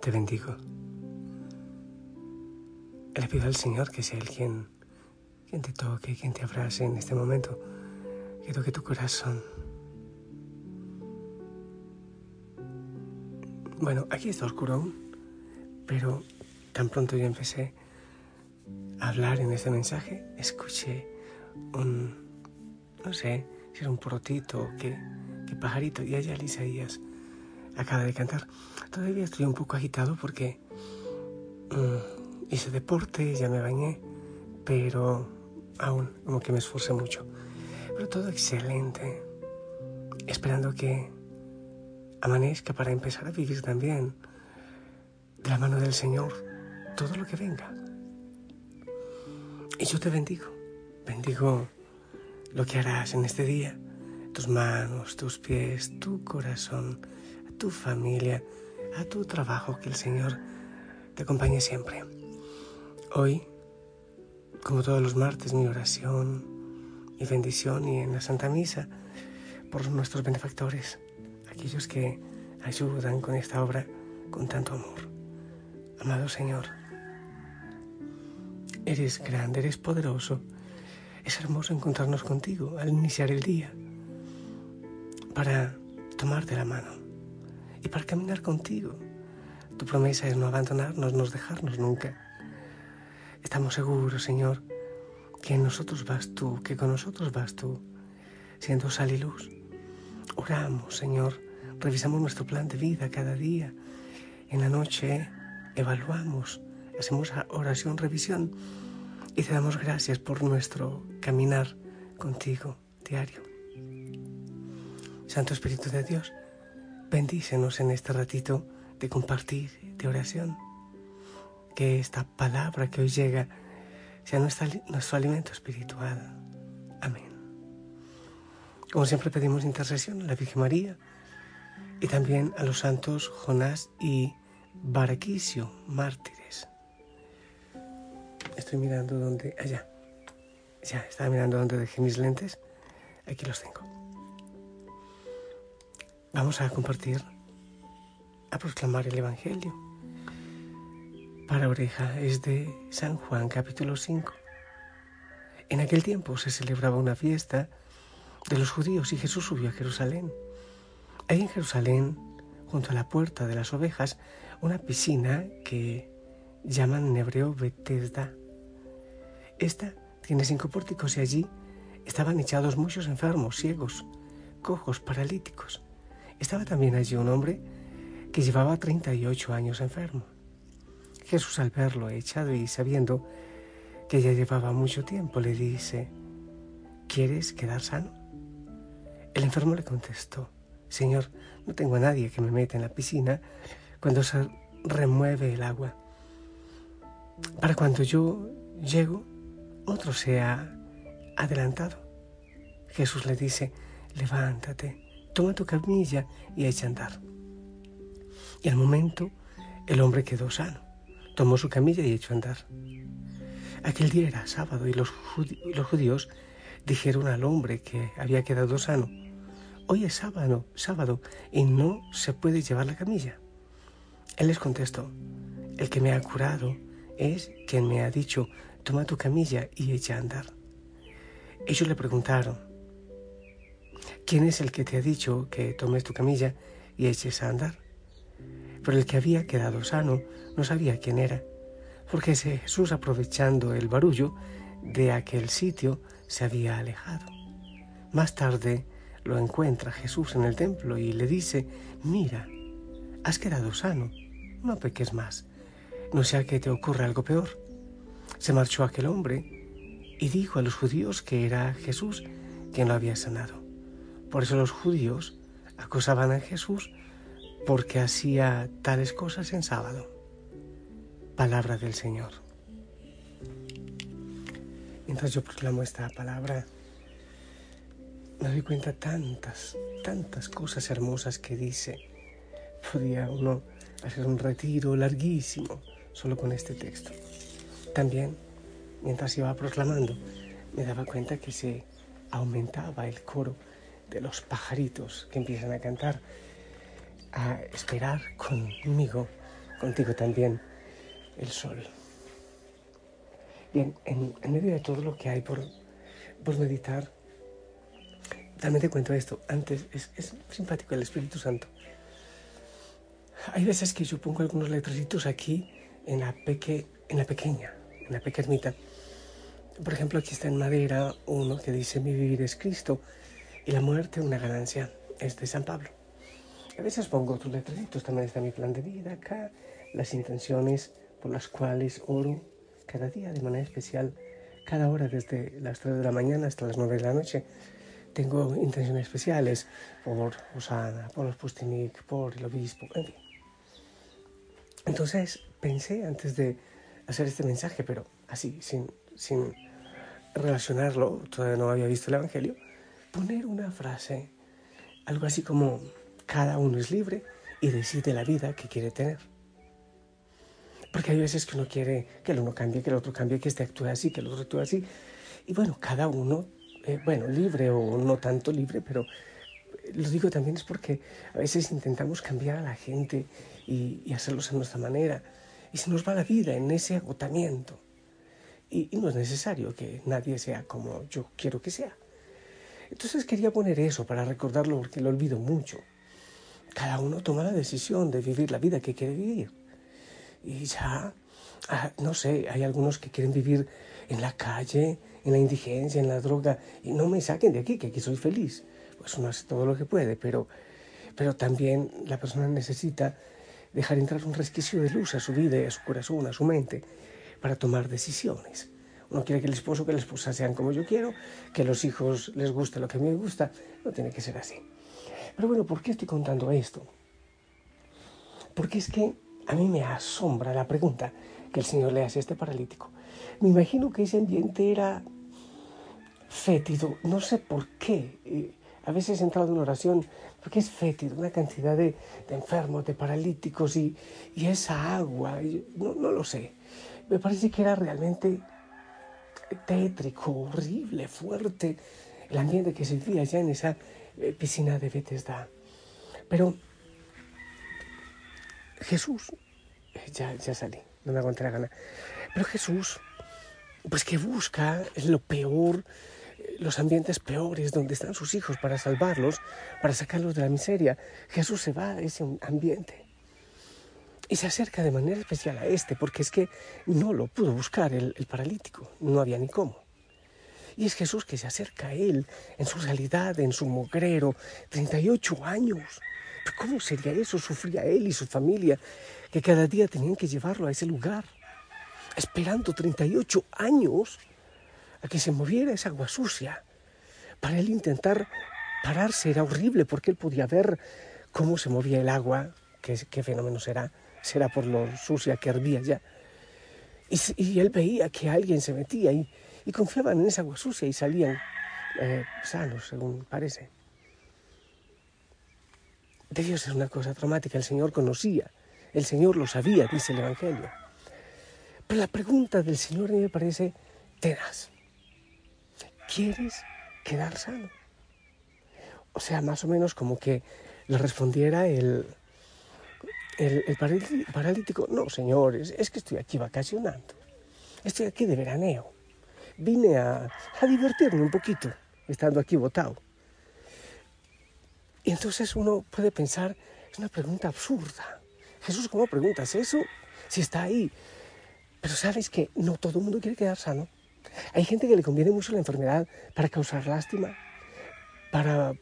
Te bendigo. Le pido al Señor que sea Él quien, quien te toque, quien te abrace en este momento, que toque tu corazón. Bueno, aquí está oscuro aún, pero tan pronto yo empecé a hablar en este mensaje, escuché un, no sé, si era un porotito o qué, qué pajarito, y allá Isaías acaba de cantar. Todavía estoy un poco agitado porque mm, hice deporte, ya me bañé, pero aún como que me esforcé mucho. Pero todo excelente, esperando que amanezca para empezar a vivir también de la mano del Señor todo lo que venga. Y yo te bendigo, bendigo lo que harás en este día, tus manos, tus pies, tu corazón, tu familia, a tu trabajo, que el Señor te acompañe siempre. Hoy, como todos los martes, mi oración y bendición y en la Santa Misa por nuestros benefactores, aquellos que ayudan con esta obra con tanto amor. Amado Señor, eres grande, eres poderoso. Es hermoso encontrarnos contigo al iniciar el día para tomarte la mano y para caminar contigo. Tu promesa es no abandonarnos, no dejarnos nunca. Estamos seguros, Señor, que en nosotros vas tú, que con nosotros vas tú, siendo sal y luz. Oramos, Señor, revisamos nuestro plan de vida cada día. En la noche evaluamos, hacemos oración, revisión y te damos gracias por nuestro caminar contigo diario. Santo Espíritu de Dios, Bendícenos en este ratito de compartir, de oración. Que esta palabra que hoy llega sea nuestro, alimento espiritual. Amén. Como siempre pedimos intercesión a la Virgen María y también a los santos Jonás y Baraquicio, mártires. Estoy mirando dónde... Allá. Ya, estaba mirando dónde dejé mis lentes. Aquí los tengo. Vamos a compartir, a proclamar el Evangelio. Para oreja es de San Juan capítulo 5. En aquel tiempo se celebraba una fiesta de los judíos y Jesús subió a Jerusalén. Hay en Jerusalén, junto a la puerta de las ovejas, una piscina que llaman en hebreo Betesda. Esta tiene cinco pórticos y allí estaban echados muchos enfermos, ciegos, cojos, paralíticos. Estaba también allí un hombre que llevaba 38 años enfermo. Jesús al verlo echado y sabiendo que ya llevaba mucho tiempo, le dice, ¿quieres quedar sano? El enfermo le contestó, Señor, no tengo a nadie que me meta en la piscina cuando se remueve el agua. Para cuando yo llego, otro se ha adelantado. Jesús le dice, levántate, toma tu camilla y echa a andar. Y al momento el hombre quedó sano, tomó su camilla y echó a andar. Aquel día era sábado y los, judíos dijeron al hombre que había quedado sano, hoy es sábado, sábado y no se puede llevar la camilla. Él les contestó, el que me ha curado es quien me ha dicho, toma tu camilla y echa a andar. Ellos le preguntaron, ¿Quién es el que te ha dicho que tomes tu camilla y eches a andar? Pero el que había quedado sano no sabía quién era, porque Jesús, aprovechando el barullo de aquel sitio, se había alejado. Más tarde lo encuentra Jesús en el templo y le dice, mira, has quedado sano, no peques más, no sea que te ocurra algo peor. Se marchó aquel hombre y dijo a los judíos que era Jesús quien lo había sanado. Por eso los judíos acosaban a Jesús porque hacía tales cosas en sábado. Palabra del Señor. Mientras yo proclamo esta palabra, me doy cuenta tantas, tantas cosas hermosas que dice. Podía uno hacer un retiro larguísimo solo con este texto. También, mientras iba proclamando, me daba cuenta que se aumentaba el coro de los pajaritos que empiezan a cantar. a esperar conmigo, contigo también, el sol. Bien, en, medio de todo lo que hay por, por meditar, también te cuento esto. Antes, es, es simpático el Espíritu Santo. Hay veces que yo pongo algunos letreritos aquí en la, peque, en la pequeña, en la pequeñita. Por ejemplo, aquí está en madera uno que dice mi vivir es Cristo y la muerte una ganancia. Es de San Pablo. A veces pongo otros letreritos, también está mi plan de vida acá, las intenciones por las cuales oro cada día de manera especial, cada hora desde las 3 de la mañana hasta las 9 de la noche. Tengo intenciones especiales por Osana, por los Pustimik, por el obispo, en fin. Entonces pensé antes de hacer este mensaje, pero así, sin, sin relacionarlo, todavía no había visto el Evangelio, poner una frase, algo así como, cada uno es libre y decide la vida que quiere tener. Porque hay veces que uno quiere que el uno cambie, que el otro cambie, que este actúe así, que el otro actúe así. Y bueno, cada uno, eh, bueno, libre o no tanto libre, pero lo digo también es porque a veces intentamos cambiar a la gente y, hacerlos a nuestra manera. Y se nos va la vida en ese agotamiento. Y, no es necesario que nadie sea como yo quiero que sea. Entonces quería poner eso para recordarlo porque lo olvido mucho. Cada uno toma la decisión de vivir la vida que quiere vivir. Y ya, ah, no sé, hay algunos que quieren vivir en la calle, en la indigencia, en la droga, y no me saquen de aquí, que aquí soy feliz. Pues uno hace todo lo que puede, pero, pero también la persona necesita dejar entrar un resquicio de luz a su vida, a su corazón, a su mente, para tomar decisiones. Uno quiere que el esposo, que la esposa sean como yo quiero, que los hijos les guste lo que a mí me gusta. No tiene que ser así. Pero bueno, ¿por qué estoy contando esto? Porque es que a mí me asombra la pregunta que el Señor le hace a este paralítico. Me imagino que ese ambiente era fétido, no sé por qué. Eh, a veces he entrado en oración porque es fétido, una cantidad de, enfermos, de paralíticos y, esa agua, no, no lo sé. Me parece que era realmente tétrico, horrible, fuerte el ambiente que se vivía allá en esa eh, piscina de Bethesda. Pero Jesús, eh, ya, ya salí, no me aguanté la gana, pero Jesús, pues que busca lo peor, eh, los ambientes peores donde están sus hijos para salvarlos, para sacarlos de la miseria. Jesús se va a ese ambiente y se acerca de manera especial a este, porque es que no lo pudo buscar el, el paralítico, no había ni cómo. Y es Jesús que se acerca a él en su realidad, en su mugrero, 38 años. ¿Pero ¿Cómo sería eso? Sufría él y su familia, que cada día tenían que llevarlo a ese lugar, esperando 38 años a que se moviera esa agua sucia. Para él intentar pararse era horrible porque él podía ver cómo se movía el agua, qué, qué fenómeno será, será por lo sucia que hervía ya. Y, él veía que alguien se metía y confiaban en esa agua sucia y salían eh, sanos, según parece. De Dios es una cosa traumática, el Señor conocía, el Señor lo sabía, dice el Evangelio. Pero la pregunta del Señor me parece tenaz. ¿Quieres quedar sano? O sea, más o menos como que le respondiera el, el, paralítico, no, señores, es que estoy aquí vacacionando, estoy aquí de veraneo vine a, divertirme un poquito, estando aquí votado. Y entonces uno puede pensar, es una pregunta absurda. Jesús, ¿cómo preguntas eso? Si está ahí. Pero sabes que no todo el mundo quiere quedar sano. Hay gente que le conviene mucho la enfermedad para causar lástima, para...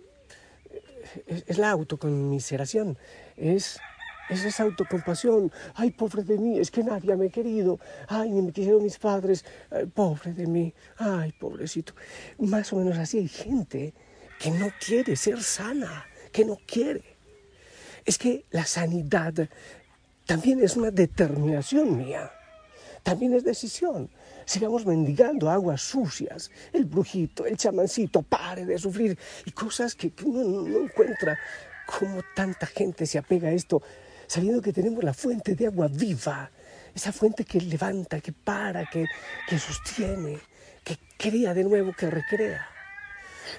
Es, la autoconmiseración, es es esa autocompasión. Ay, pobre de mí, es que nadie me ha querido. Ay, ni me quisieron mis padres. pobre de mí. Ay, pobrecito. Más o menos así hay gente que no quiere ser sana, que no quiere. Es que la sanidad también es una determinación mía. También es decisión. Sigamos mendigando aguas sucias, el brujito, el chamancito, pare de sufrir y cosas que uno no encuentra. ¿Cómo tanta gente se apega a esto? Sabiendo que tenemos la fuente de agua viva, esa fuente que levanta, que para, que, que sostiene, que crea de nuevo, que recrea.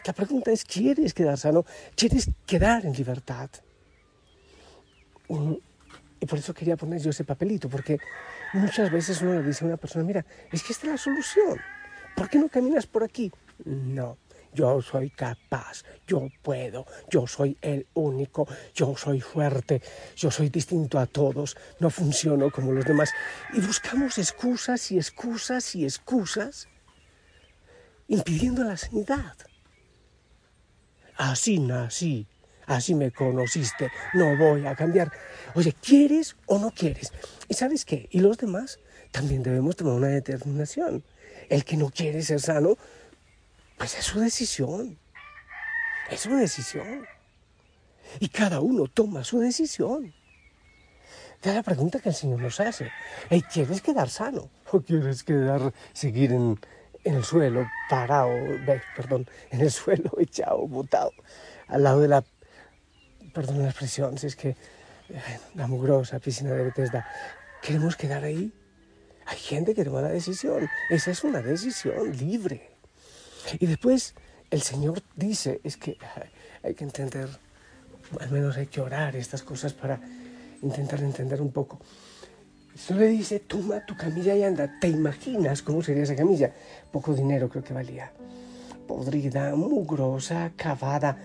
La pregunta es, ¿quieres quedar sano? ¿Quieres quedar en libertad? y por eso quería poner yo ese papelito, porque muchas veces uno le dice a una persona, mira, es que esta es la solución, ¿por qué no caminas por aquí? No, yo soy capaz, yo puedo, yo soy el único, yo soy fuerte, yo soy distinto a todos, no funciono como los demás. Y buscamos excusas y excusas y excusas, impidiendo la sanidad. Así nací, así me conociste, no voy a cambiar. Oye, ¿quieres o no quieres? ¿Y sabes qué? Y los demás también debemos tomar una determinación. El que no quiere ser sano, pues es su decisión. Es su decisión. Y cada uno toma su decisión. Es la pregunta que el Señor nos hace. ¿Quieres quedar sano? ¿O quieres quedar, seguir en, en el suelo, parado, perdón, en el suelo, echado, botado, al lado de la, perdón la expresión, si es que eh, la mugrosa piscina de Bethesda, queremos quedar ahí. Hay gente que toma la decisión. Esa es una decisión libre. Y después el Señor dice, es que hay que entender, al menos hay que orar estas cosas para intentar entender un poco. Solo le dice, toma tu camilla y anda. ¿Te imaginas cómo sería esa camilla? Poco dinero creo que valía. Podrida, mugrosa, cavada.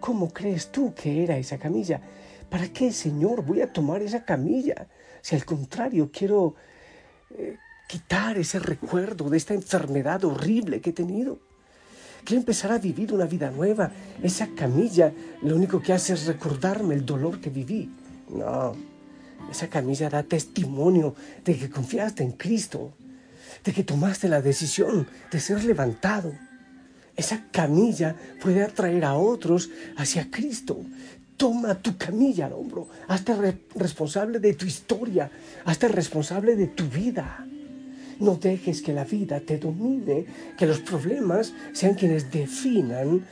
¿Cómo crees tú que era esa camilla? ¿Para qué, Señor, voy a tomar esa camilla? Si al contrario quiero eh, quitar ese recuerdo de esta enfermedad horrible que he tenido. Quiero empezar a vivir una vida nueva. Esa camilla lo único que hace es recordarme el dolor que viví. No, esa camilla da testimonio de que confiaste en Cristo, de que tomaste la decisión de ser levantado. Esa camilla puede atraer a otros hacia Cristo. Toma tu camilla al hombro. Hazte responsable de tu historia. Hazte responsable de tu vida. No dejes que la vida te domine, que los problemas sean quienes definan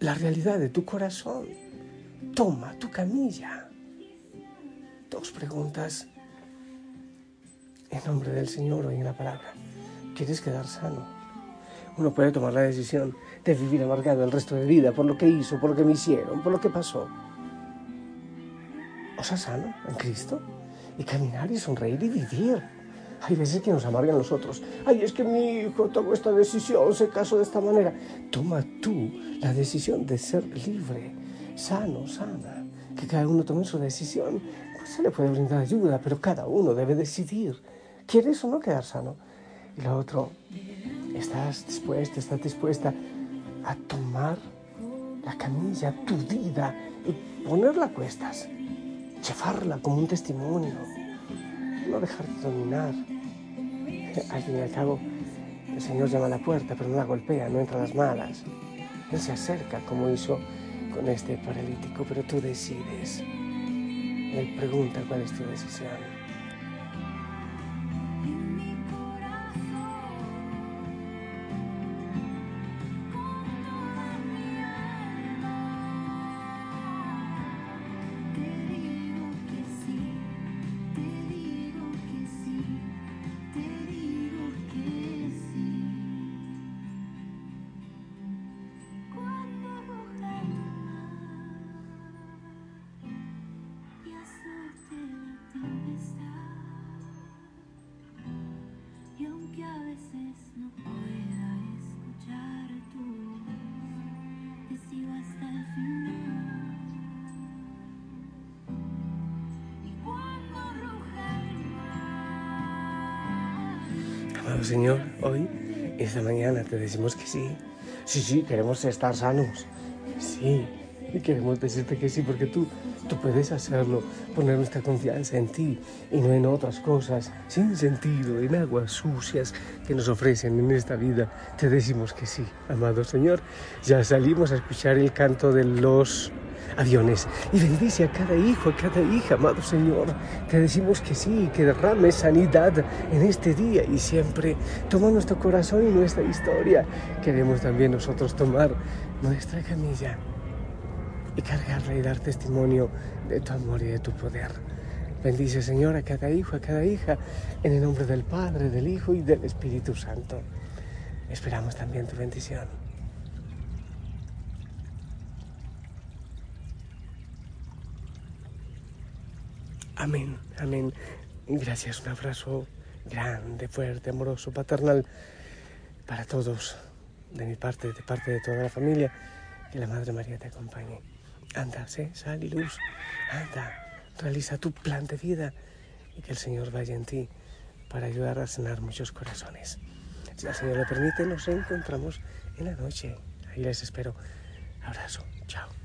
la realidad de tu corazón. Toma tu camilla dos preguntas en nombre del Señor hoy en la palabra. ¿Quieres quedar sano? Uno puede tomar la decisión de vivir amargado el resto de vida por lo que hizo, por lo que me hicieron, por lo que pasó. O sea, sano en Cristo y caminar y sonreír y vivir. Hay veces que nos amargan los otros. Ay, es que mi hijo tomó esta decisión, se casó de esta manera. Toma tú la decisión de ser libre, sano, sana. Que cada uno tome su decisión se le puede brindar ayuda, pero cada uno debe decidir, ¿quieres o no quedar sano? Y lo otro, ¿estás dispuesta, estás dispuesta a tomar la camilla, tu vida, y ponerla a cuestas? Llevarla como un testimonio, no dejarte dominar. Al fin y al cabo, el Señor llama a la puerta, pero no la golpea, no entra a las malas. Él se acerca como hizo con este paralítico, pero tú decides. Él pregunta cuál es tu decisión. Señor, hoy, esta mañana, te decimos que sí. Sí, sí, queremos estar sanos. Sí, y queremos decirte que sí, porque tú, tú puedes hacerlo, poner nuestra confianza en ti y no en otras cosas sin sentido, en aguas sucias que nos ofrecen en esta vida. Te decimos que sí, amado Señor. Ya salimos a escuchar el canto de los aviones. Y bendice a cada hijo, a cada hija, amado Señor. Te decimos que sí, que derrame sanidad en este día y siempre. Toma nuestro corazón y nuestra historia. Queremos también nosotros tomar nuestra camilla y cargarla y dar testimonio de tu amor y de tu poder. Bendice, Señor, a cada hijo, a cada hija, en el nombre del Padre, del Hijo y del Espíritu Santo. Esperamos también tu bendición. Amén, amén. Gracias, un abrazo grande, fuerte, amoroso, paternal para todos, de mi parte, de parte de toda la familia. Que la Madre María te acompañe. Anda, sé, sal y luz. Anda, realiza tu plan de vida y que el Señor vaya en ti para ayudar a sanar muchos corazones. Si el Señor lo permite, nos reencontramos en la noche. Ahí les espero. Abrazo. Chao.